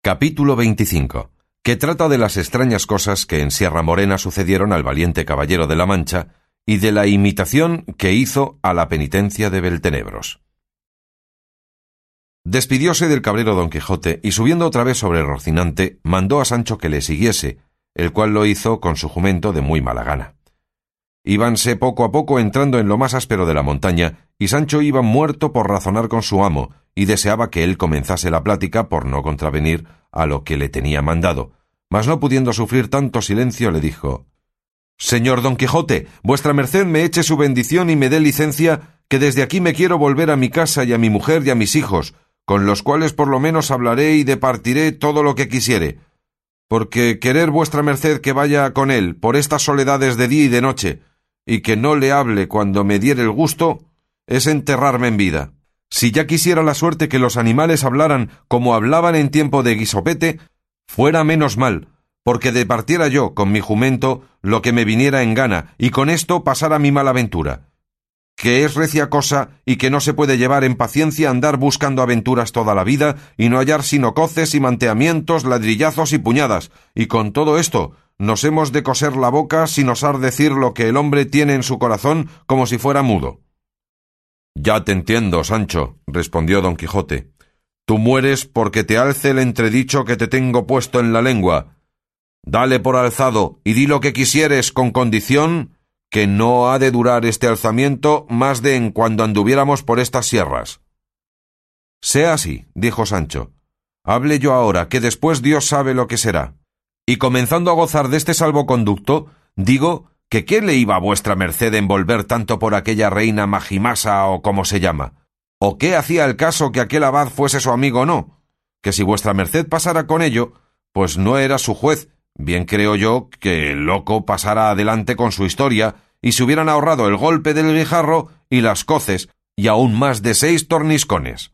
Capítulo 25. Que trata de las extrañas cosas que en Sierra Morena sucedieron al valiente caballero de la Mancha y de la imitación que hizo a la penitencia de Beltenebros. Despidióse del cabrero don Quijote y subiendo otra vez sobre Rocinante, mandó a Sancho que le siguiese, el cual lo hizo con su jumento de muy mala gana. Íbanse poco a poco entrando en lo más áspero de la montaña, y Sancho iba muerto por razonar con su amo, y deseaba que él comenzase la plática por no contravenir a lo que le tenía mandado, mas no pudiendo sufrir tanto silencio le dijo Señor don Quijote, vuestra merced me eche su bendición y me dé licencia, que desde aquí me quiero volver a mi casa y a mi mujer y a mis hijos, con los cuales por lo menos hablaré y departiré todo lo que quisiere, porque querer vuestra merced que vaya con él por estas soledades de día y de noche, y que no le hable cuando me diere el gusto, es enterrarme en vida. Si ya quisiera la suerte que los animales hablaran como hablaban en tiempo de guisopete, fuera menos mal, porque departiera yo con mi jumento lo que me viniera en gana, y con esto pasara mi mala aventura, que es recia cosa y que no se puede llevar en paciencia andar buscando aventuras toda la vida y no hallar sino coces y manteamientos, ladrillazos y puñadas, y con todo esto nos hemos de coser la boca sin osar decir lo que el hombre tiene en su corazón como si fuera mudo. Ya te entiendo, Sancho, respondió don Quijote. Tú mueres porque te alce el entredicho que te tengo puesto en la lengua. Dale por alzado y di lo que quisieres con condición que no ha de durar este alzamiento más de en cuando anduviéramos por estas sierras. Sea así, dijo Sancho. Hable yo ahora, que después Dios sabe lo que será. Y comenzando a gozar de este salvoconducto, digo que qué le iba a vuestra merced envolver tanto por aquella reina Majimasa o como se llama, o qué hacía el caso que aquel abad fuese su amigo o no, que si vuestra merced pasara con ello, pues no era su juez, bien creo yo que el loco pasara adelante con su historia y se hubieran ahorrado el golpe del guijarro y las coces y aún más de seis torniscones.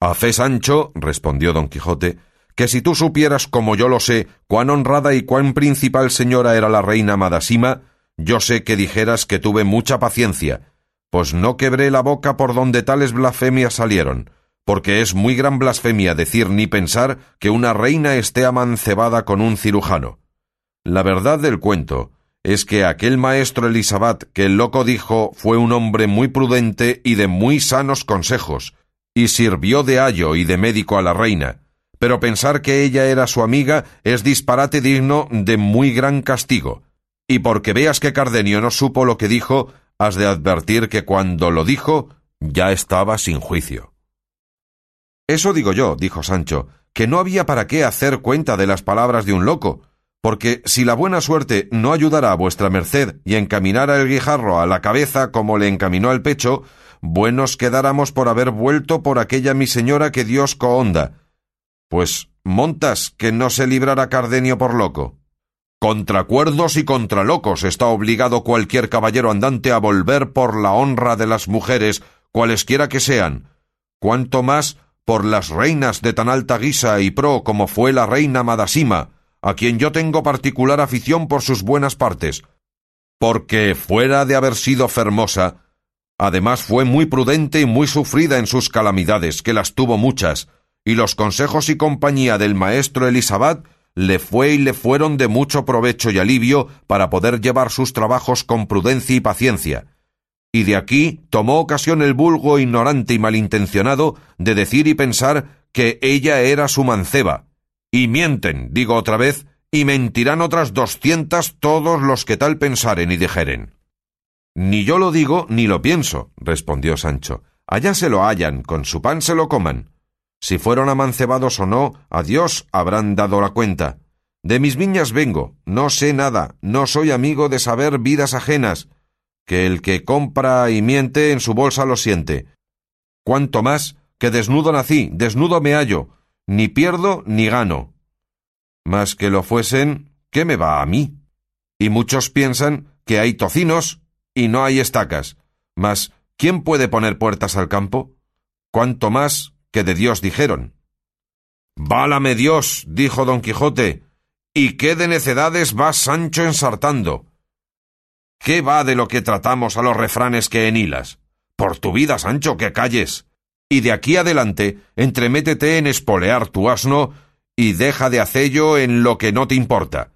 A fe, Sancho, respondió don Quijote, que si tú supieras como yo lo sé, cuán honrada y cuán principal señora era la reina Madasima, yo sé que dijeras que tuve mucha paciencia, pues no quebré la boca por donde tales blasfemias salieron, porque es muy gran blasfemia decir ni pensar que una reina esté amancebada con un cirujano. La verdad del cuento es que aquel maestro Elisabat que el loco dijo fue un hombre muy prudente y de muy sanos consejos, y sirvió de ayo y de médico a la reina, pero pensar que ella era su amiga es disparate digno de muy gran castigo, y porque veas que Cardenio no supo lo que dijo, has de advertir que cuando lo dijo ya estaba sin juicio. Eso digo yo, dijo Sancho, que no había para qué hacer cuenta de las palabras de un loco, porque si la buena suerte no ayudara a vuestra merced y encaminara el guijarro a la cabeza como le encaminó al pecho, buenos quedáramos por haber vuelto por aquella mi señora que Dios cohonda, pues montas que no se librara Cardenio por loco. Contra cuerdos y contra locos está obligado cualquier caballero andante a volver por la honra de las mujeres, cualesquiera que sean, cuanto más por las reinas de tan alta guisa y pro como fue la reina Madasima, a quien yo tengo particular afición por sus buenas partes, porque fuera de haber sido fermosa, además fue muy prudente y muy sufrida en sus calamidades, que las tuvo muchas, y los consejos y compañía del maestro Elisabat le fue y le fueron de mucho provecho y alivio para poder llevar sus trabajos con prudencia y paciencia. Y de aquí tomó ocasión el vulgo ignorante y malintencionado de decir y pensar que ella era su manceba. Y mienten, digo otra vez, y mentirán otras doscientas todos los que tal pensaren y dijeren. Ni yo lo digo ni lo pienso, respondió Sancho. Allá se lo hallan, con su pan se lo coman. Si fueron amancebados o no, a Dios habrán dado la cuenta. De mis viñas vengo, no sé nada, no soy amigo de saber vidas ajenas, que el que compra y miente en su bolsa lo siente. Cuanto más que desnudo nací, desnudo me hallo, ni pierdo ni gano. Mas que lo fuesen, ¿qué me va a mí? Y muchos piensan que hay tocinos y no hay estacas. Mas, ¿quién puede poner puertas al campo? Cuanto más que de Dios dijeron. Válame Dios, dijo don Quijote, y qué de necedades va Sancho ensartando. ¿Qué va de lo que tratamos a los refranes que enhilas? Por tu vida, Sancho, que calles. Y de aquí adelante, entremétete en espolear tu asno y deja de hacello en lo que no te importa.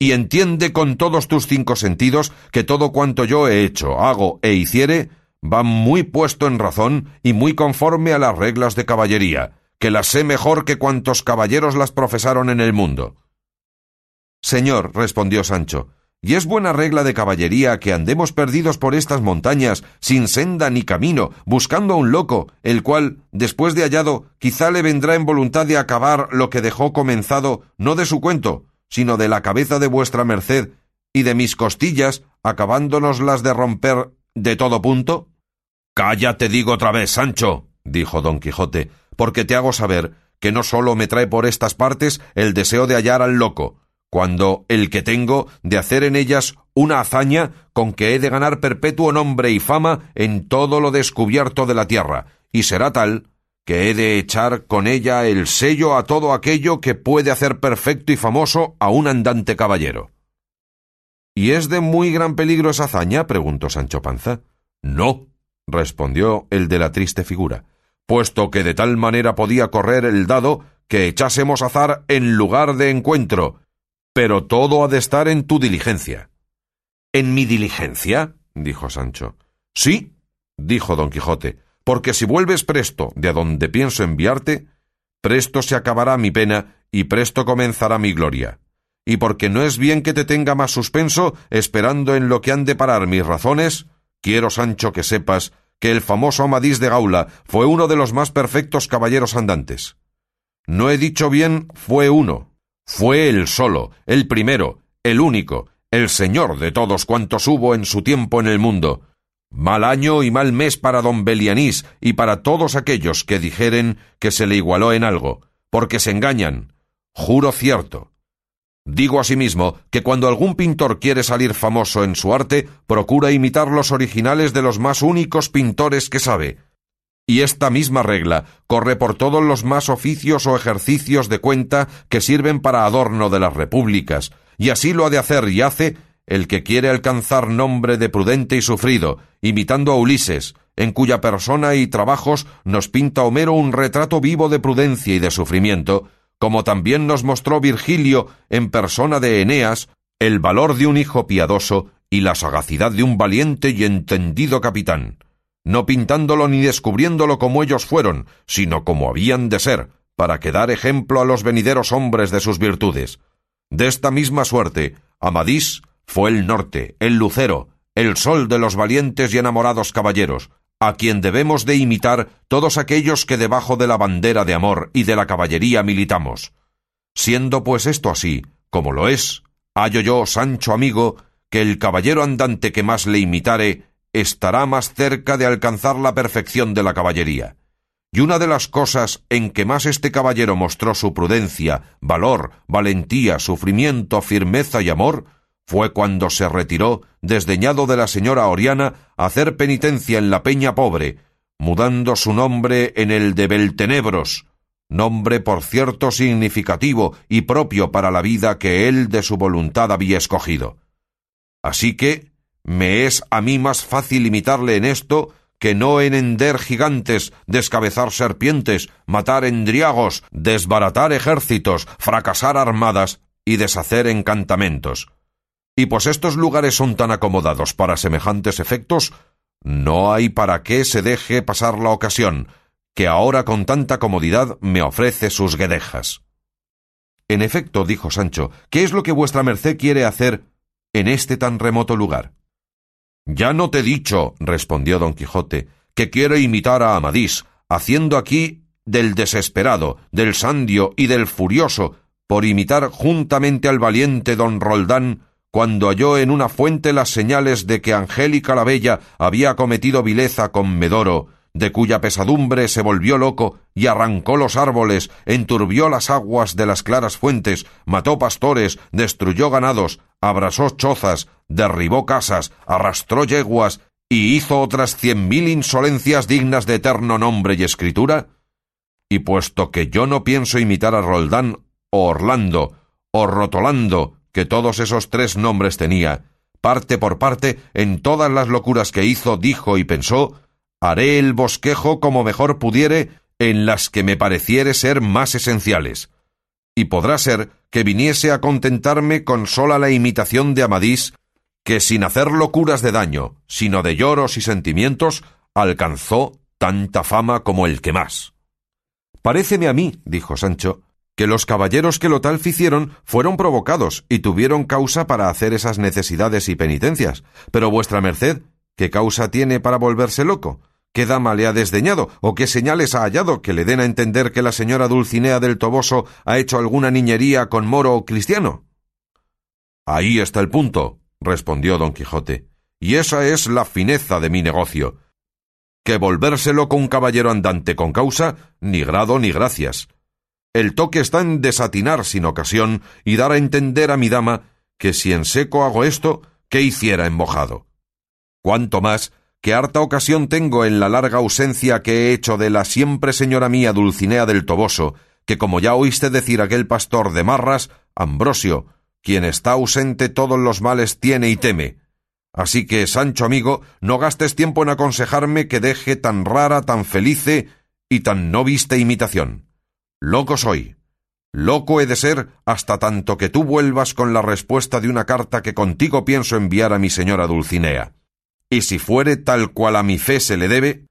Y entiende con todos tus cinco sentidos que todo cuanto yo he hecho, hago e hiciere, va muy puesto en razón y muy conforme a las reglas de caballería, que las sé mejor que cuantos caballeros las profesaron en el mundo. Señor, respondió Sancho, y es buena regla de caballería que andemos perdidos por estas montañas, sin senda ni camino, buscando a un loco, el cual, después de hallado, quizá le vendrá en voluntad de acabar lo que dejó comenzado, no de su cuento, sino de la cabeza de vuestra merced, y de mis costillas, acabándonoslas de romper de todo punto? Cállate, digo otra vez, Sancho, dijo don Quijote, porque te hago saber que no sólo me trae por estas partes el deseo de hallar al loco, cuando el que tengo de hacer en ellas una hazaña con que he de ganar perpetuo nombre y fama en todo lo descubierto de la tierra, y será tal que he de echar con ella el sello a todo aquello que puede hacer perfecto y famoso a un andante caballero. ¿Y es de muy gran peligro esa hazaña? preguntó Sancho Panza. No, respondió el de la triste figura, puesto que de tal manera podía correr el dado que echásemos azar en lugar de encuentro, pero todo ha de estar en tu diligencia. ¿En mi diligencia? dijo Sancho. Sí, dijo don Quijote, porque si vuelves presto de a donde pienso enviarte, presto se acabará mi pena y presto comenzará mi gloria. Y porque no es bien que te tenga más suspenso esperando en lo que han de parar mis razones, quiero, Sancho, que sepas que el famoso Amadís de Gaula fue uno de los más perfectos caballeros andantes. No he dicho bien fue uno, fue el solo, el primero, el único, el señor de todos cuantos hubo en su tiempo en el mundo. Mal año y mal mes para don Belianís y para todos aquellos que dijeren que se le igualó en algo, porque se engañan. Juro cierto. Digo asimismo que cuando algún pintor quiere salir famoso en su arte, procura imitar los originales de los más únicos pintores que sabe, y esta misma regla corre por todos los más oficios o ejercicios de cuenta que sirven para adorno de las repúblicas, y así lo ha de hacer y hace el que quiere alcanzar nombre de prudente y sufrido, imitando a Ulises, en cuya persona y trabajos nos pinta Homero un retrato vivo de prudencia y de sufrimiento, como también nos mostró Virgilio en persona de Eneas el valor de un hijo piadoso y la sagacidad de un valiente y entendido capitán no pintándolo ni descubriéndolo como ellos fueron, sino como habían de ser, para que dar ejemplo a los venideros hombres de sus virtudes. De esta misma suerte, Amadís fue el norte, el lucero, el sol de los valientes y enamorados caballeros, a quien debemos de imitar todos aquellos que debajo de la bandera de amor y de la caballería militamos. Siendo pues esto así, como lo es, hallo yo, Sancho amigo, que el caballero andante que más le imitare estará más cerca de alcanzar la perfección de la caballería. Y una de las cosas en que más este caballero mostró su prudencia, valor, valentía, sufrimiento, firmeza y amor, fue cuando se retiró, desdeñado de la señora Oriana, hacer penitencia en la Peña Pobre, mudando su nombre en el de Beltenebros, nombre por cierto significativo y propio para la vida que él de su voluntad había escogido. Así que, me es a mí más fácil imitarle en esto que no en hender gigantes, descabezar serpientes, matar endriagos, desbaratar ejércitos, fracasar armadas y deshacer encantamentos. Y pues estos lugares son tan acomodados para semejantes efectos, no hay para qué se deje pasar la ocasión, que ahora con tanta comodidad me ofrece sus guedejas. En efecto, dijo Sancho, ¿qué es lo que vuestra merced quiere hacer en este tan remoto lugar? Ya no te he dicho, respondió don Quijote, que quiero imitar a Amadís, haciendo aquí del desesperado, del sandio y del furioso, por imitar juntamente al valiente don Roldán, cuando halló en una fuente las señales de que Angélica la Bella había cometido vileza con Medoro, de cuya pesadumbre se volvió loco y arrancó los árboles, enturbió las aguas de las claras fuentes, mató pastores, destruyó ganados, abrasó chozas, derribó casas, arrastró yeguas y hizo otras cien mil insolencias dignas de eterno nombre y escritura? Y puesto que yo no pienso imitar a Roldán o Orlando o Rotolando, que todos esos tres nombres tenía, parte por parte, en todas las locuras que hizo, dijo y pensó, haré el bosquejo como mejor pudiere en las que me pareciere ser más esenciales. y podrá ser que viniese a contentarme con sola la imitación de Amadís, que sin hacer locuras de daño, sino de lloros y sentimientos, alcanzó tanta fama como el que más. Paréceme a mí, dijo Sancho, que los caballeros que lo tal ficieron fueron provocados y tuvieron causa para hacer esas necesidades y penitencias. Pero vuestra merced, ¿qué causa tiene para volverse loco? ¿Qué dama le ha desdeñado? ¿O qué señales ha hallado que le den a entender que la señora Dulcinea del Toboso ha hecho alguna niñería con moro o cristiano? Ahí está el punto, respondió don Quijote, y esa es la fineza de mi negocio. Que volverse loco un caballero andante con causa, ni grado ni gracias. El toque está en desatinar sin ocasión y dar a entender a mi dama que si en seco hago esto, ¿qué hiciera en mojado? Cuanto más que harta ocasión tengo en la larga ausencia que he hecho de la siempre señora mía Dulcinea del Toboso, que como ya oíste decir aquel pastor de Marras, Ambrosio, quien está ausente todos los males tiene y teme. Así que, Sancho amigo, no gastes tiempo en aconsejarme que deje tan rara, tan felice y tan no vista imitación. Loco soy. Loco he de ser hasta tanto que tú vuelvas con la respuesta de una carta que contigo pienso enviar a mi señora Dulcinea. Y si fuere tal cual a mi fe se le debe,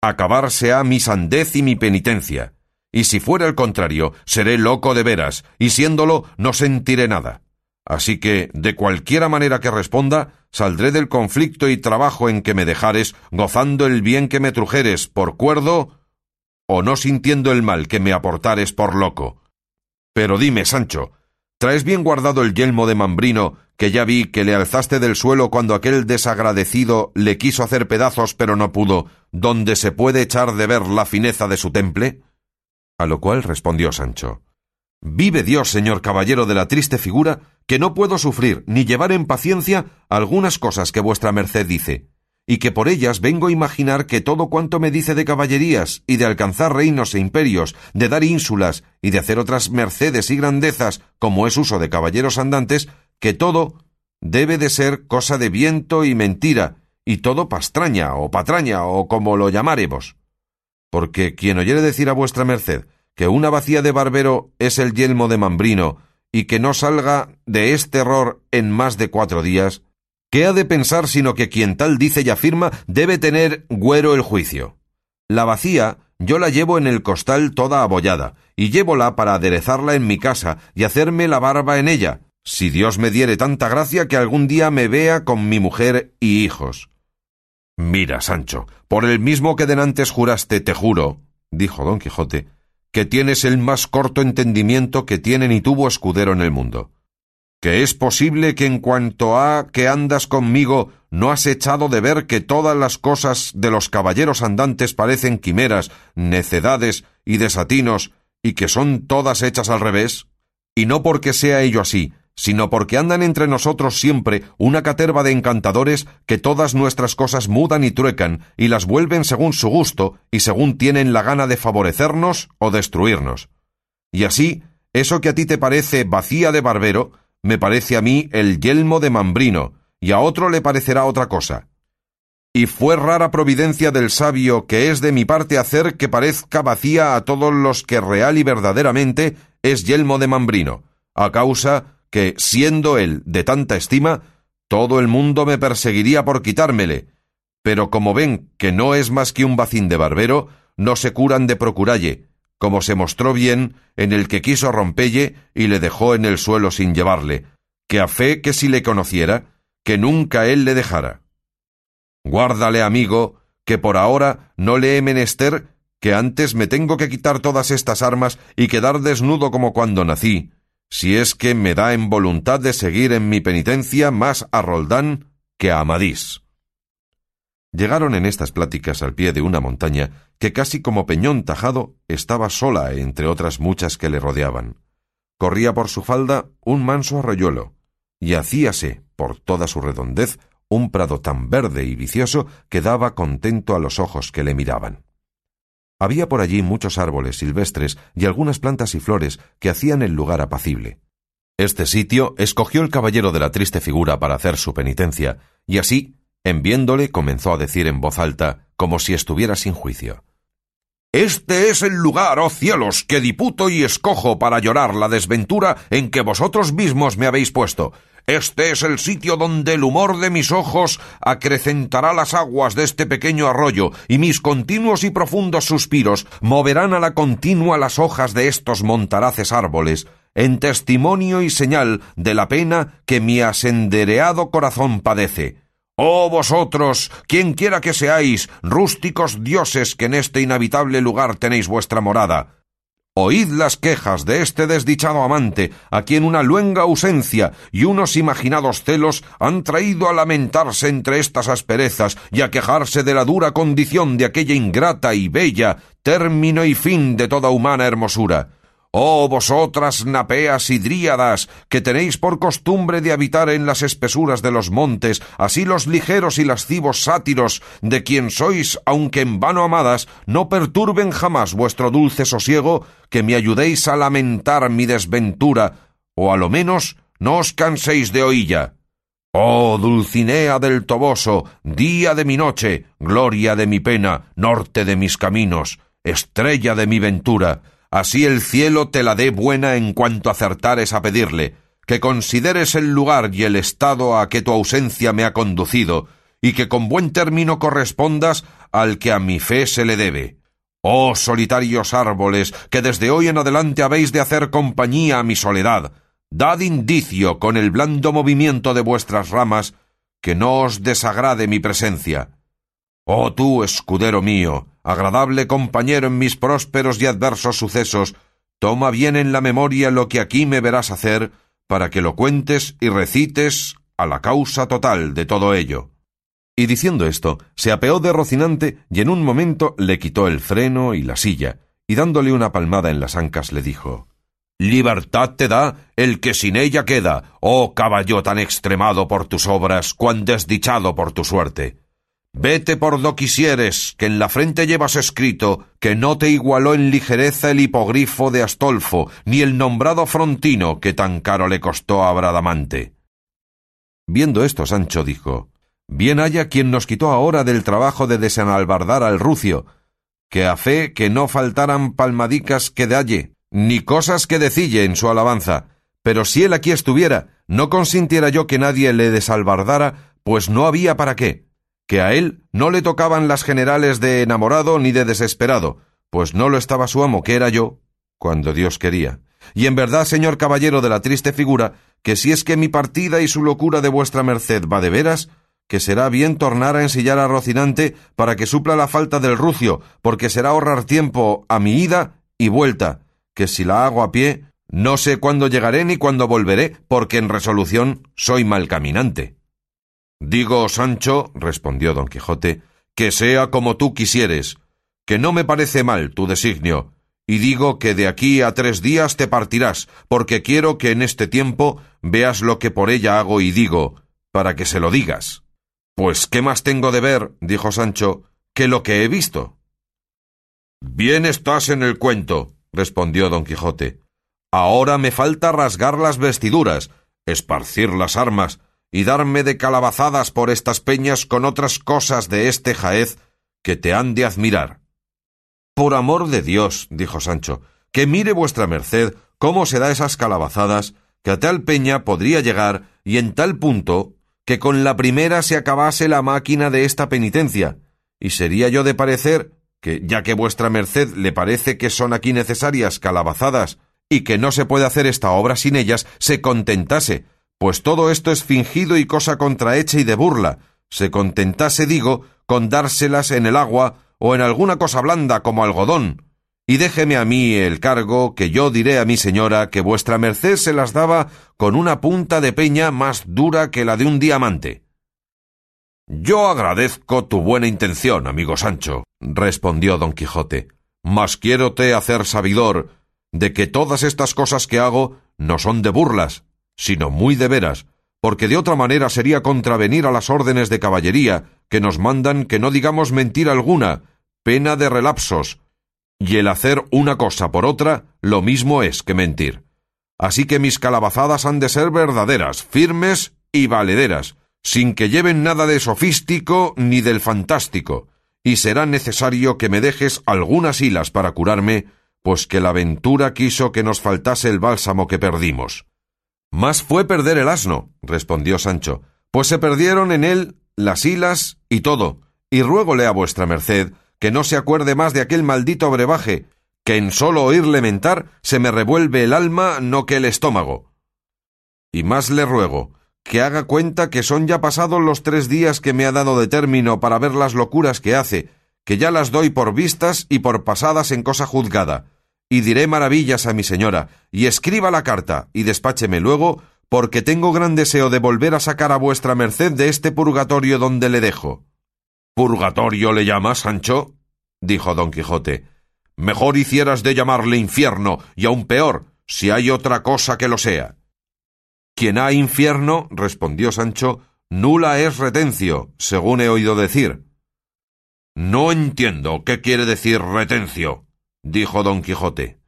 acabarse ha mi sandez y mi penitencia. Y si fuera el contrario, seré loco de veras, y siéndolo no sentiré nada. Así que, de cualquiera manera que responda, saldré del conflicto y trabajo en que me dejares, gozando el bien que me trujeres por cuerdo o no sintiendo el mal que me aportares por loco. Pero dime, Sancho, ¿traes bien guardado el yelmo de Mambrino, que ya vi que le alzaste del suelo cuando aquel desagradecido le quiso hacer pedazos pero no pudo, donde se puede echar de ver la fineza de su temple? A lo cual respondió Sancho Vive Dios, señor caballero de la triste figura, que no puedo sufrir ni llevar en paciencia algunas cosas que vuestra merced dice, y que por ellas vengo a imaginar que todo cuanto me dice de caballerías y de alcanzar reinos e imperios, de dar ínsulas y de hacer otras mercedes y grandezas, como es uso de caballeros andantes, que todo debe de ser cosa de viento y mentira, y todo pastraña o patraña o como lo llamaremos. Porque quien oyere decir a vuestra merced que una vacía de barbero es el yelmo de Mambrino, y que no salga de este error en más de cuatro días, ¿Qué ha de pensar sino que quien tal dice y afirma debe tener güero el juicio? La vacía yo la llevo en el costal toda abollada, y llévola para aderezarla en mi casa y hacerme la barba en ella, si Dios me diere tanta gracia que algún día me vea con mi mujer y hijos. Mira, Sancho, por el mismo que denantes juraste, te juro, dijo don Quijote, que tienes el más corto entendimiento que tiene ni tuvo escudero en el mundo que es posible que en cuanto a que andas conmigo no has echado de ver que todas las cosas de los caballeros andantes parecen quimeras, necedades y desatinos, y que son todas hechas al revés? Y no porque sea ello así, sino porque andan entre nosotros siempre una caterva de encantadores que todas nuestras cosas mudan y truecan, y las vuelven según su gusto, y según tienen la gana de favorecernos o destruirnos. Y así, eso que a ti te parece vacía de barbero, me parece a mí el yelmo de Mambrino, y a otro le parecerá otra cosa. Y fue rara providencia del sabio que es de mi parte hacer que parezca vacía a todos los que real y verdaderamente es yelmo de Mambrino, a causa que, siendo él de tanta estima, todo el mundo me perseguiría por quitármele, pero como ven que no es más que un bacín de barbero, no se curan de procuralle, como se mostró bien en el que quiso rompelle y le dejó en el suelo sin llevarle, que a fe que si le conociera, que nunca él le dejara. Guárdale, amigo, que por ahora no le he menester, que antes me tengo que quitar todas estas armas y quedar desnudo como cuando nací, si es que me da en voluntad de seguir en mi penitencia más a Roldán que a Amadís. Llegaron en estas pláticas al pie de una montaña que casi como peñón tajado estaba sola entre otras muchas que le rodeaban. Corría por su falda un manso arroyuelo, y hacíase, por toda su redondez, un prado tan verde y vicioso que daba contento a los ojos que le miraban. Había por allí muchos árboles silvestres y algunas plantas y flores que hacían el lugar apacible. Este sitio escogió el caballero de la triste figura para hacer su penitencia, y así en viéndole comenzó a decir en voz alta, como si estuviera sin juicio. Este es el lugar, oh cielos, que diputo y escojo para llorar la desventura en que vosotros mismos me habéis puesto. Este es el sitio donde el humor de mis ojos acrecentará las aguas de este pequeño arroyo, y mis continuos y profundos suspiros moverán a la continua las hojas de estos montaraces árboles, en testimonio y señal de la pena que mi asendereado corazón padece. Oh vosotros, quien quiera que seáis, rústicos dioses que en este inhabitable lugar tenéis vuestra morada, Oíd las quejas de este desdichado amante, a quien una luenga ausencia y unos imaginados celos han traído a lamentarse entre estas asperezas y a quejarse de la dura condición de aquella ingrata y bella, término y fin de toda humana hermosura. Oh vosotras napeas y dríadas, que tenéis por costumbre de habitar en las espesuras de los montes, así los ligeros y lascivos sátiros, de quien sois, aunque en vano amadas, no perturben jamás vuestro dulce sosiego, que me ayudéis a lamentar mi desventura, o a lo menos no os canséis de oílla. Oh Dulcinea del Toboso, día de mi noche, gloria de mi pena, norte de mis caminos, estrella de mi ventura, Así el cielo te la dé buena en cuanto acertares a pedirle, que consideres el lugar y el estado a que tu ausencia me ha conducido, y que con buen término correspondas al que a mi fe se le debe. Oh solitarios árboles, que desde hoy en adelante habéis de hacer compañía a mi soledad, dad indicio con el blando movimiento de vuestras ramas que no os desagrade mi presencia. Oh tú, escudero mío, agradable compañero en mis prósperos y adversos sucesos, toma bien en la memoria lo que aquí me verás hacer, para que lo cuentes y recites a la causa total de todo ello. Y diciendo esto, se apeó de Rocinante y en un momento le quitó el freno y la silla, y dándole una palmada en las ancas le dijo Libertad te da el que sin ella queda, oh caballo tan extremado por tus obras, cuán desdichado por tu suerte. Vete por do quisieres, que en la frente llevas escrito que no te igualó en ligereza el hipogrifo de Astolfo, ni el nombrado Frontino que tan caro le costó a Bradamante. Viendo esto, Sancho dijo Bien haya quien nos quitó ahora del trabajo de desenalbardar al rucio, que a fe que no faltaran palmadicas que dalle, ni cosas que decille en su alabanza, pero si él aquí estuviera, no consintiera yo que nadie le desalbardara, pues no había para qué que a él no le tocaban las generales de enamorado ni de desesperado, pues no lo estaba su amo, que era yo, cuando Dios quería. Y en verdad, señor caballero de la triste figura, que si es que mi partida y su locura de vuestra merced va de veras, que será bien tornar a ensillar a Rocinante para que supla la falta del rucio, porque será ahorrar tiempo a mi ida y vuelta, que si la hago a pie, no sé cuándo llegaré ni cuándo volveré, porque en resolución soy mal caminante. Digo, Sancho, respondió don Quijote, que sea como tú quisieres, que no me parece mal tu designio, y digo que de aquí a tres días te partirás, porque quiero que en este tiempo veas lo que por ella hago y digo, para que se lo digas. Pues qué más tengo de ver, dijo Sancho, que lo que he visto. Bien estás en el cuento, respondió don Quijote. Ahora me falta rasgar las vestiduras, esparcir las armas, y darme de calabazadas por estas peñas con otras cosas de este jaez que te han de admirar. Por amor de Dios, dijo Sancho, que mire vuestra merced cómo se da esas calabazadas, que a tal peña podría llegar, y en tal punto, que con la primera se acabase la máquina de esta penitencia, y sería yo de parecer que, ya que vuestra merced le parece que son aquí necesarias calabazadas, y que no se puede hacer esta obra sin ellas, se contentase, pues todo esto es fingido y cosa contrahecha y de burla, se contentase, digo, con dárselas en el agua o en alguna cosa blanda como algodón, y déjeme a mí el cargo que yo diré a mi señora que vuestra merced se las daba con una punta de peña más dura que la de un diamante. Yo agradezco tu buena intención, amigo Sancho, respondió don Quijote, mas quiérote hacer sabidor de que todas estas cosas que hago no son de burlas, sino muy de veras, porque de otra manera sería contravenir a las órdenes de caballería, que nos mandan que no digamos mentira alguna, pena de relapsos, y el hacer una cosa por otra lo mismo es que mentir. Así que mis calabazadas han de ser verdaderas, firmes y valederas, sin que lleven nada de sofístico ni del fantástico, y será necesario que me dejes algunas hilas para curarme, pues que la aventura quiso que nos faltase el bálsamo que perdimos. Más fue perder el asno, respondió Sancho, pues se perdieron en él las hilas y todo, y ruégole a vuestra merced que no se acuerde más de aquel maldito brebaje, que en solo oírle mentar se me revuelve el alma no que el estómago. Y más le ruego que haga cuenta que son ya pasados los tres días que me ha dado de término para ver las locuras que hace, que ya las doy por vistas y por pasadas en cosa juzgada, y diré maravillas a mi señora, y escriba la carta, y despácheme luego, porque tengo gran deseo de volver a sacar a vuestra merced de este purgatorio donde le dejo. ¿Purgatorio le llamas, Sancho? dijo don Quijote. Mejor hicieras de llamarle infierno, y aun peor, si hay otra cosa que lo sea. Quien ha infierno, respondió Sancho, nula es retencio, según he oído decir. No entiendo qué quiere decir retencio, dijo don Quijote.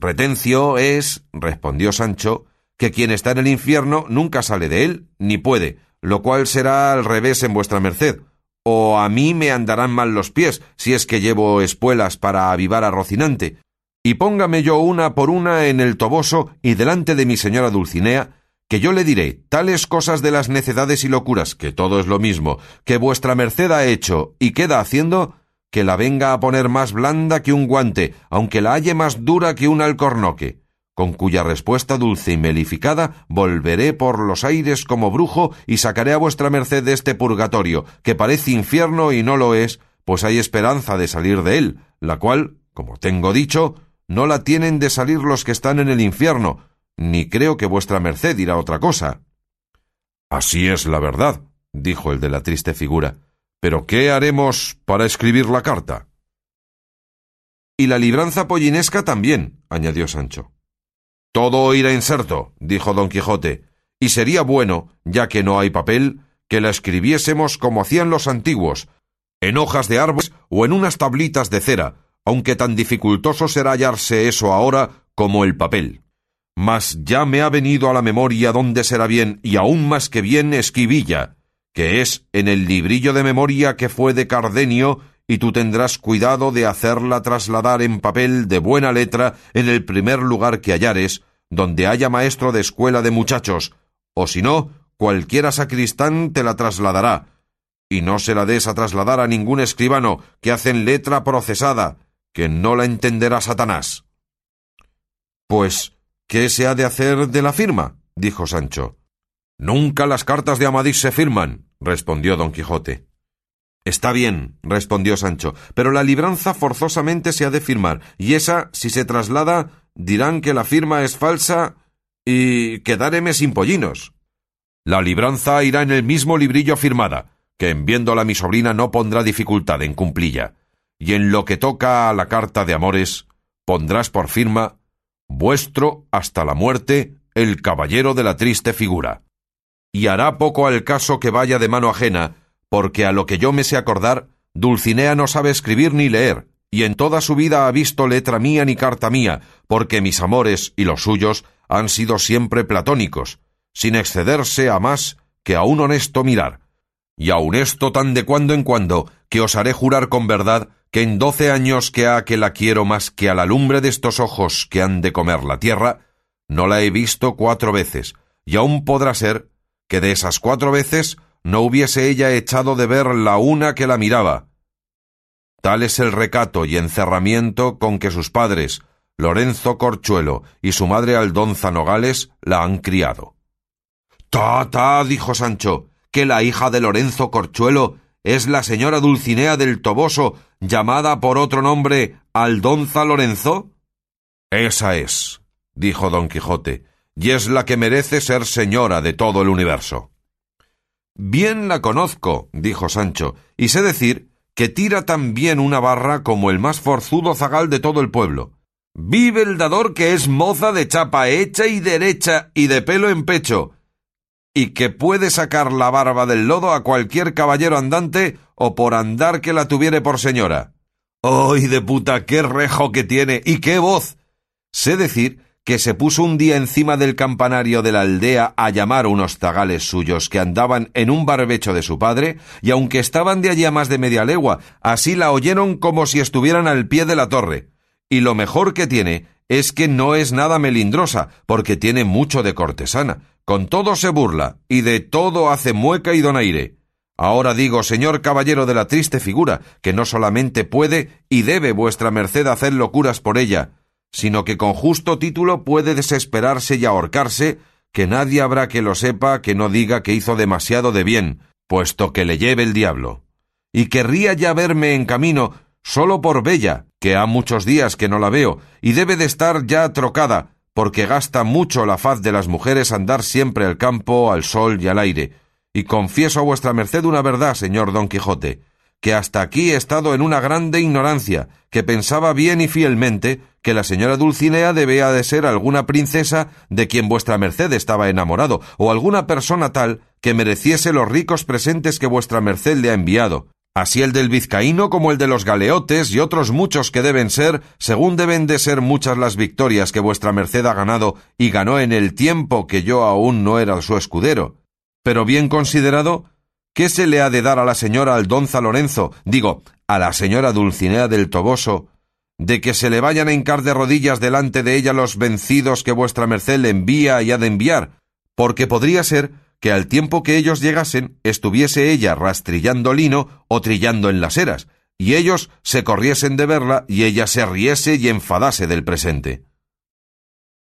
Retencio es, respondió Sancho, que quien está en el infierno nunca sale de él, ni puede, lo cual será al revés en vuestra merced, o a mí me andarán mal los pies, si es que llevo espuelas para avivar a Rocinante, y póngame yo una por una en el toboso y delante de mi señora Dulcinea, que yo le diré tales cosas de las necedades y locuras, que todo es lo mismo, que vuestra merced ha hecho y queda haciendo, que la venga a poner más blanda que un guante, aunque la halle más dura que un alcornoque, con cuya respuesta dulce y melificada volveré por los aires como brujo y sacaré a vuestra merced de este purgatorio, que parece infierno y no lo es, pues hay esperanza de salir de él, la cual, como tengo dicho, no la tienen de salir los que están en el infierno, ni creo que vuestra merced dirá otra cosa. Así es la verdad, dijo el de la triste figura. Pero ¿qué haremos para escribir la carta? Y la libranza pollinesca también, añadió Sancho. Todo irá inserto, dijo don Quijote, y sería bueno, ya que no hay papel, que la escribiésemos como hacían los antiguos, en hojas de árboles o en unas tablitas de cera, aunque tan dificultoso será hallarse eso ahora como el papel. Mas ya me ha venido a la memoria dónde será bien, y aún más que bien, esquivilla, que es en el librillo de memoria que fue de Cardenio, y tú tendrás cuidado de hacerla trasladar en papel de buena letra en el primer lugar que hallares, donde haya maestro de escuela de muchachos, o si no, cualquiera sacristán te la trasladará, y no se la des a trasladar a ningún escribano que hacen letra procesada, que no la entenderá Satanás. Pues ¿Qué se ha de hacer de la firma? dijo Sancho. Nunca las cartas de Amadís se firman, respondió don Quijote. Está bien, respondió Sancho, pero la libranza forzosamente se ha de firmar, y esa, si se traslada, dirán que la firma es falsa y quedareme sin pollinos. La libranza irá en el mismo librillo firmada, que en viéndola mi sobrina no pondrá dificultad en cumplilla, y en lo que toca a la carta de amores, pondrás por firma vuestro hasta la muerte, el caballero de la triste figura. Y hará poco al caso que vaya de mano ajena, porque a lo que yo me sé acordar, Dulcinea no sabe escribir ni leer, y en toda su vida ha visto letra mía ni carta mía, porque mis amores y los suyos han sido siempre platónicos, sin excederse a más que a un honesto mirar. Y aun esto tan de cuando en cuando, que os haré jurar con verdad que en doce años que ha que la quiero más que a la lumbre de estos ojos que han de comer la tierra, no la he visto cuatro veces, y aún podrá ser que de esas cuatro veces no hubiese ella echado de ver la una que la miraba. Tal es el recato y encerramiento con que sus padres, Lorenzo Corchuelo y su madre Aldonza Nogales, la han criado. Ta, ta, dijo Sancho, que la hija de Lorenzo Corchuelo es la señora Dulcinea del Toboso, llamada por otro nombre Aldonza Lorenzo? Esa es, dijo don Quijote, y es la que merece ser señora de todo el universo. Bien la conozco, dijo Sancho, y sé decir que tira tan bien una barra como el más forzudo zagal de todo el pueblo. Vive el dador que es moza de chapa hecha y derecha y de pelo en pecho, y que puede sacar la barba del lodo a cualquier caballero andante o por andar que la tuviere por señora. ¡Ay, de puta, qué rejo que tiene! ¡Y qué voz! Sé decir que se puso un día encima del campanario de la aldea a llamar unos zagales suyos que andaban en un barbecho de su padre, y aunque estaban de allí a más de media legua, así la oyeron como si estuvieran al pie de la torre. Y lo mejor que tiene es que no es nada melindrosa, porque tiene mucho de cortesana. Con todo se burla, y de todo hace mueca y donaire. Ahora digo, señor caballero de la triste figura, que no solamente puede y debe vuestra merced hacer locuras por ella, sino que con justo título puede desesperarse y ahorcarse, que nadie habrá que lo sepa que no diga que hizo demasiado de bien, puesto que le lleve el diablo. Y querría ya verme en camino solo por Bella, que ha muchos días que no la veo, y debe de estar ya trocada, porque gasta mucho la faz de las mujeres andar siempre al campo, al sol y al aire. Y confieso a vuestra merced una verdad, señor Don Quijote, que hasta aquí he estado en una grande ignorancia, que pensaba bien y fielmente que la señora Dulcinea debía de ser alguna princesa de quien vuestra merced estaba enamorado, o alguna persona tal que mereciese los ricos presentes que vuestra merced le ha enviado, así el del vizcaíno como el de los galeotes y otros muchos que deben ser, según deben de ser muchas las victorias que vuestra merced ha ganado y ganó en el tiempo que yo aún no era su escudero. Pero bien considerado, ¿Qué se le ha de dar a la señora Aldonza Lorenzo, digo, a la señora Dulcinea del Toboso, de que se le vayan a hincar de rodillas delante de ella los vencidos que vuestra merced le envía y ha de enviar? Porque podría ser que al tiempo que ellos llegasen estuviese ella rastrillando lino o trillando en las eras, y ellos se corriesen de verla y ella se riese y enfadase del presente.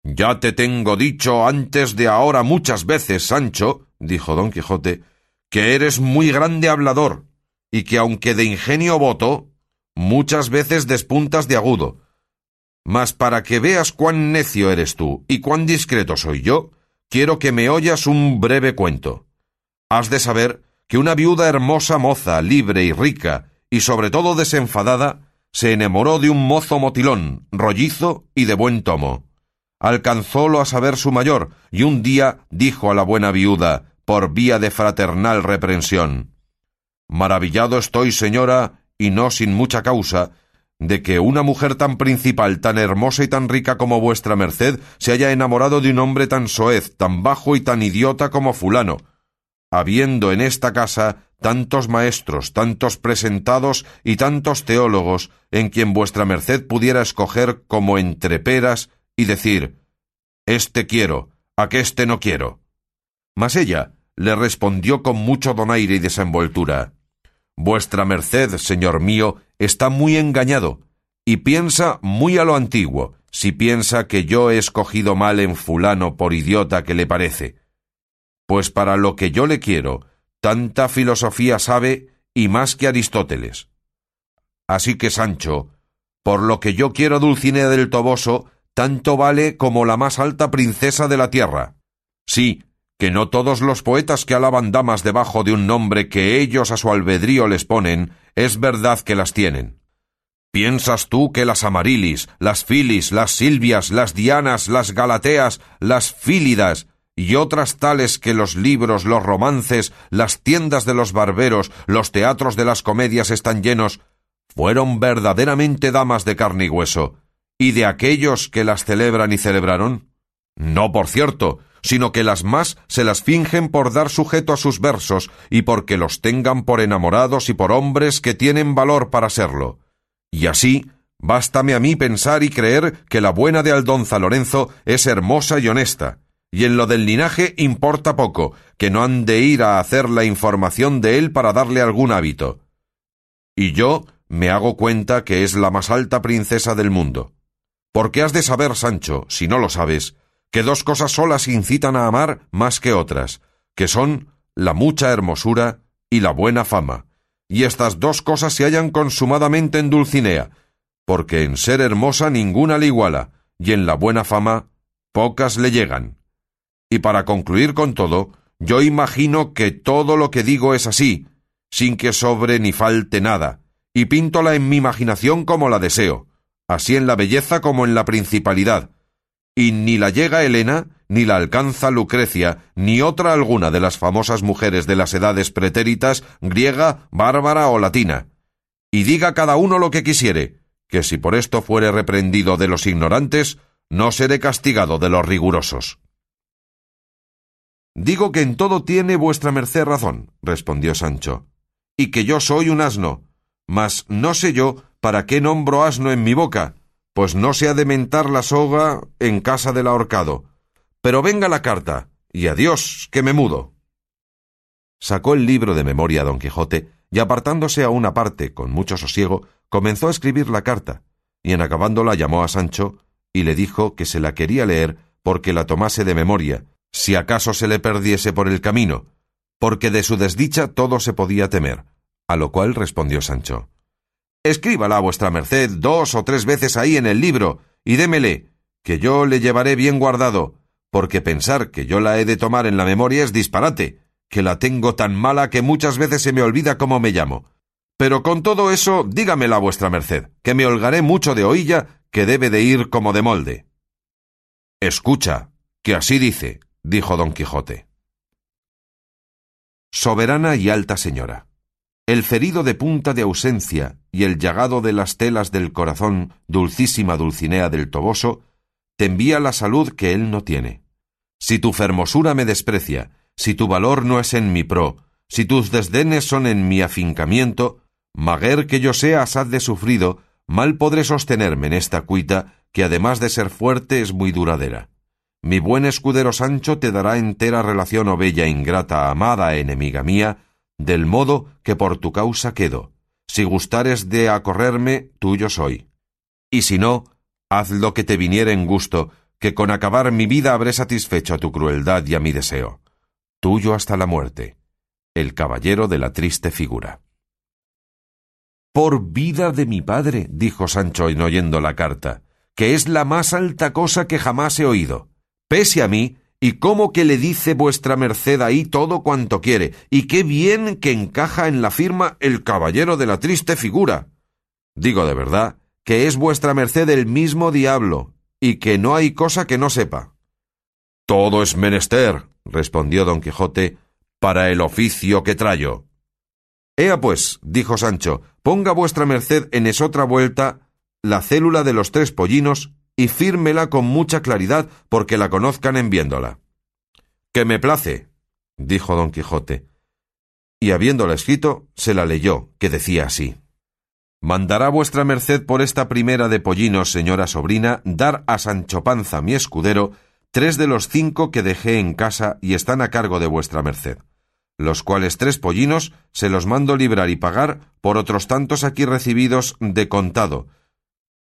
Ya te tengo dicho antes de ahora muchas veces, Sancho, dijo don Quijote, que eres muy grande hablador, y que aunque de ingenio voto, muchas veces despuntas de agudo. Mas para que veas cuán necio eres tú y cuán discreto soy yo, quiero que me oyas un breve cuento. Has de saber que una viuda hermosa moza, libre y rica, y sobre todo desenfadada, se enamoró de un mozo motilón, rollizo y de buen tomo. Alcanzólo a saber su mayor, y un día dijo a la buena viuda por vía de fraternal reprensión. Maravillado estoy, señora, y no sin mucha causa, de que una mujer tan principal, tan hermosa y tan rica como vuestra merced se haya enamorado de un hombre tan soez, tan bajo y tan idiota como fulano, habiendo en esta casa tantos maestros, tantos presentados y tantos teólogos en quien vuestra merced pudiera escoger como entre peras y decir Este quiero, aqueste no quiero. Mas ella, le respondió con mucho donaire y desenvoltura. Vuestra merced, señor mío, está muy engañado, y piensa muy a lo antiguo, si piensa que yo he escogido mal en fulano por idiota que le parece. Pues para lo que yo le quiero, tanta filosofía sabe y más que Aristóteles. Así que, Sancho, por lo que yo quiero Dulcinea del Toboso, tanto vale como la más alta princesa de la tierra. Sí, que no todos los poetas que alaban damas debajo de un nombre que ellos a su albedrío les ponen, es verdad que las tienen. ¿Piensas tú que las Amarilis, las Filis, las Silvias, las Dianas, las Galateas, las Fílidas y otras tales que los libros, los romances, las tiendas de los barberos, los teatros de las comedias están llenos, fueron verdaderamente damas de carne y hueso, y de aquellos que las celebran y celebraron? No, por cierto, sino que las más se las fingen por dar sujeto a sus versos y porque los tengan por enamorados y por hombres que tienen valor para serlo. Y así, bástame a mí pensar y creer que la buena de Aldonza Lorenzo es hermosa y honesta, y en lo del linaje importa poco, que no han de ir a hacer la información de él para darle algún hábito. Y yo me hago cuenta que es la más alta princesa del mundo. Porque has de saber, Sancho, si no lo sabes, que dos cosas solas incitan a amar más que otras, que son la mucha hermosura y la buena fama. Y estas dos cosas se hallan consumadamente en Dulcinea, porque en ser hermosa ninguna le iguala, y en la buena fama pocas le llegan. Y para concluir con todo, yo imagino que todo lo que digo es así, sin que sobre ni falte nada, y píntola en mi imaginación como la deseo, así en la belleza como en la principalidad, y ni la llega Helena, ni la alcanza Lucrecia, ni otra alguna de las famosas mujeres de las edades pretéritas, griega, bárbara o latina. Y diga cada uno lo que quisiere, que si por esto fuere reprendido de los ignorantes, no seré castigado de los rigurosos. Digo que en todo tiene vuestra merced razón, respondió Sancho, y que yo soy un asno, mas no sé yo para qué nombro asno en mi boca, pues no se ha de mentar la soga en casa del ahorcado. Pero venga la carta, y adiós, que me mudo. Sacó el libro de memoria don Quijote, y apartándose a una parte con mucho sosiego, comenzó a escribir la carta, y en acabándola llamó a Sancho, y le dijo que se la quería leer porque la tomase de memoria, si acaso se le perdiese por el camino, porque de su desdicha todo se podía temer. A lo cual respondió Sancho Escríbala vuestra merced dos o tres veces ahí en el libro, y démele, que yo le llevaré bien guardado, porque pensar que yo la he de tomar en la memoria es disparate, que la tengo tan mala que muchas veces se me olvida cómo me llamo. Pero con todo eso, dígamela vuestra merced, que me holgaré mucho de oílla, que debe de ir como de molde. Escucha, que así dice, dijo don Quijote. Soberana y alta señora el ferido de punta de ausencia y el llagado de las telas del corazón, dulcísima Dulcinea del Toboso, te envía la salud que él no tiene. Si tu fermosura me desprecia, si tu valor no es en mi pro, si tus desdenes son en mi afincamiento, maguer que yo sea asaz de sufrido, mal podré sostenerme en esta cuita, que además de ser fuerte es muy duradera. Mi buen escudero Sancho te dará entera relación o bella ingrata, amada, enemiga mía, del modo que por tu causa quedo. Si gustares de acorrerme, tuyo soy. Y si no, haz lo que te viniere en gusto, que con acabar mi vida habré satisfecho a tu crueldad y a mi deseo. Tuyo hasta la muerte. El caballero de la triste figura. Por vida de mi padre, dijo Sancho en oyendo la carta, que es la más alta cosa que jamás he oído. Pese a mí, y cómo que le dice vuestra merced ahí todo cuanto quiere, y qué bien que encaja en la firma el caballero de la triste figura. Digo de verdad que es vuestra merced el mismo diablo, y que no hay cosa que no sepa. Todo es menester, respondió don Quijote, para el oficio que trayo. Ea pues, dijo Sancho, ponga vuestra merced en esotra vuelta la célula de los tres pollinos y fírmela con mucha claridad porque la conozcan en viéndola. Que me place, dijo don Quijote, y habiéndola escrito, se la leyó, que decía así. Mandará vuestra merced por esta primera de pollinos, señora sobrina, dar a Sancho Panza, mi escudero, tres de los cinco que dejé en casa y están a cargo de vuestra merced, los cuales tres pollinos se los mando librar y pagar por otros tantos aquí recibidos de contado,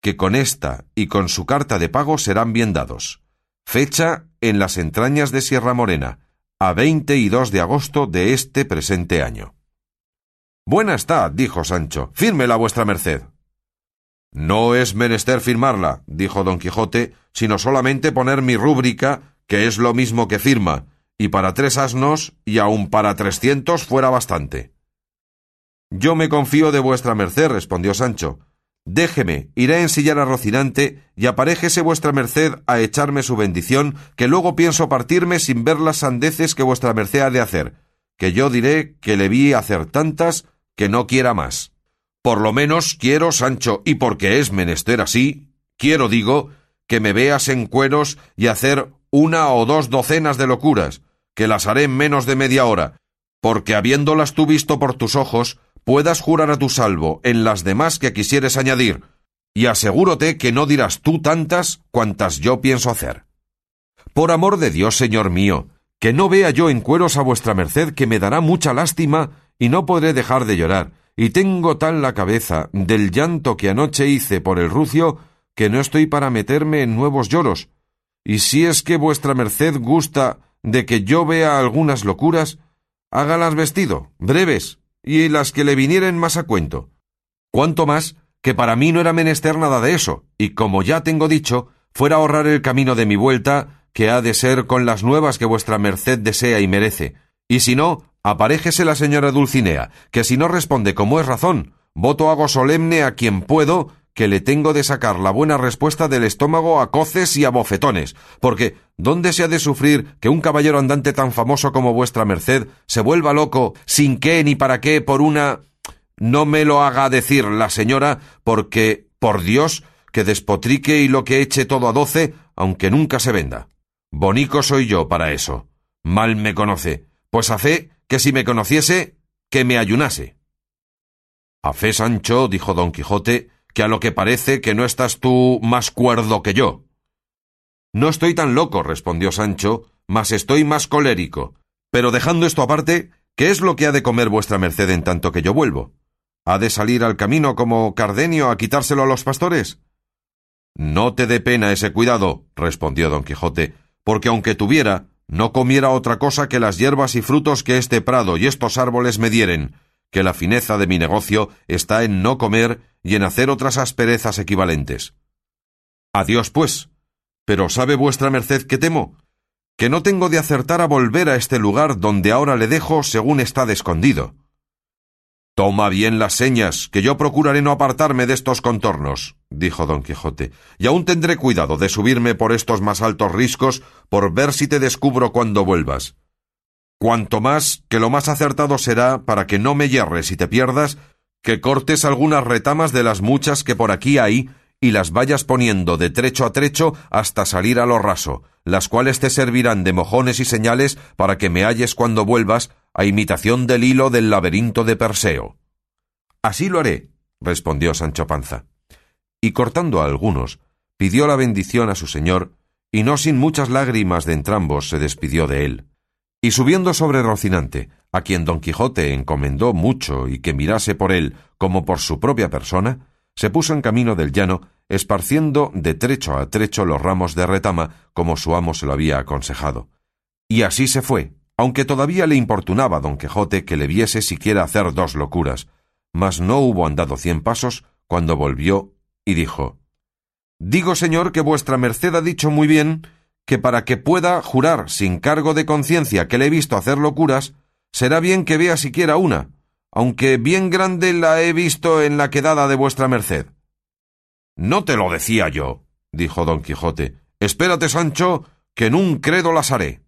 que con esta y con su carta de pago serán bien dados. Fecha en las entrañas de Sierra Morena, a veinte y dos de agosto de este presente año. Buena está, dijo Sancho, fírmela vuestra merced. No es menester firmarla, dijo don Quijote, sino solamente poner mi rúbrica, que es lo mismo que firma, y para tres asnos y aun para trescientos fuera bastante. Yo me confío de vuestra merced, respondió Sancho, Déjeme, iré a ensillar a Rocinante y aparéjese vuestra merced a echarme su bendición, que luego pienso partirme sin ver las sandeces que vuestra merced ha de hacer, que yo diré que le vi hacer tantas que no quiera más. Por lo menos quiero, Sancho, y porque es menester así, quiero, digo, que me veas en cueros y hacer una o dos docenas de locuras, que las haré en menos de media hora, porque habiéndolas tú visto por tus ojos, puedas jurar a tu salvo en las demás que quisieres añadir, y asegúrote que no dirás tú tantas cuantas yo pienso hacer. Por amor de Dios, señor mío, que no vea yo en cueros a vuestra merced que me dará mucha lástima y no podré dejar de llorar, y tengo tal la cabeza del llanto que anoche hice por el rucio que no estoy para meterme en nuevos lloros. Y si es que vuestra merced gusta de que yo vea algunas locuras, hágalas vestido, breves, y las que le vinieren más a cuento. Cuanto más que para mí no era menester nada de eso, y como ya tengo dicho, fuera ahorrar el camino de mi vuelta, que ha de ser con las nuevas que vuestra merced desea y merece, y si no, aparéjese la señora Dulcinea, que si no responde como es razón, voto hago solemne a quien puedo que le tengo de sacar la buena respuesta del estómago a coces y a bofetones, porque ¿dónde se ha de sufrir que un caballero andante tan famoso como vuestra merced se vuelva loco sin qué ni para qué por una... No me lo haga decir la señora, porque, por Dios, que despotrique y lo que eche todo a doce, aunque nunca se venda. Bonico soy yo para eso. Mal me conoce, pues a fe que si me conociese, que me ayunase. A fe, Sancho, dijo don Quijote, que a lo que parece que no estás tú más cuerdo que yo. No estoy tan loco, respondió Sancho, mas estoy más colérico. Pero dejando esto aparte, ¿qué es lo que ha de comer vuestra merced en tanto que yo vuelvo? ¿Ha de salir al camino como Cardenio a quitárselo a los pastores? No te dé pena ese cuidado, respondió don Quijote, porque aunque tuviera, no comiera otra cosa que las hierbas y frutos que este prado y estos árboles me dieren, que la fineza de mi negocio está en no comer y en hacer otras asperezas equivalentes. Adiós, pues. Pero ¿sabe vuestra merced que temo? Que no tengo de acertar a volver a este lugar donde ahora le dejo según está de escondido. Toma bien las señas, que yo procuraré no apartarme de estos contornos, dijo don Quijote, y aún tendré cuidado de subirme por estos más altos riscos por ver si te descubro cuando vuelvas. Cuanto más que lo más acertado será, para que no me yerres y te pierdas, que cortes algunas retamas de las muchas que por aquí hay y las vayas poniendo de trecho a trecho hasta salir a lo raso, las cuales te servirán de mojones y señales para que me halles cuando vuelvas, a imitación del hilo del laberinto de Perseo. Así lo haré, respondió Sancho Panza. Y cortando a algunos, pidió la bendición a su señor, y no sin muchas lágrimas de entrambos se despidió de él. Y subiendo sobre Rocinante, a quien don Quijote encomendó mucho y que mirase por él como por su propia persona, se puso en camino del llano, esparciendo de trecho a trecho los ramos de retama como su amo se lo había aconsejado. Y así se fue, aunque todavía le importunaba don Quijote que le viese siquiera hacer dos locuras, mas no hubo andado cien pasos cuando volvió y dijo Digo, señor, que vuestra merced ha dicho muy bien que para que pueda jurar sin cargo de conciencia que le he visto hacer locuras, será bien que vea siquiera una, aunque bien grande la he visto en la quedada de vuestra merced. No te lo decía yo, dijo don Quijote. Espérate, Sancho, que en un credo las haré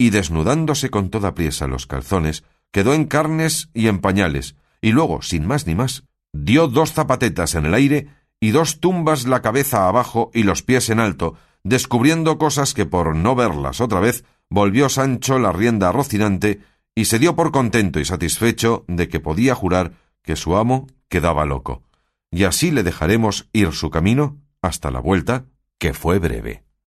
y desnudándose con toda priesa los calzones, quedó en carnes y en pañales, y luego, sin más ni más, dio dos zapatetas en el aire y dos tumbas la cabeza abajo y los pies en alto, descubriendo cosas que por no verlas otra vez, volvió Sancho la rienda Rocinante y se dio por contento y satisfecho de que podía jurar que su amo quedaba loco. Y así le dejaremos ir su camino hasta la vuelta, que fue breve.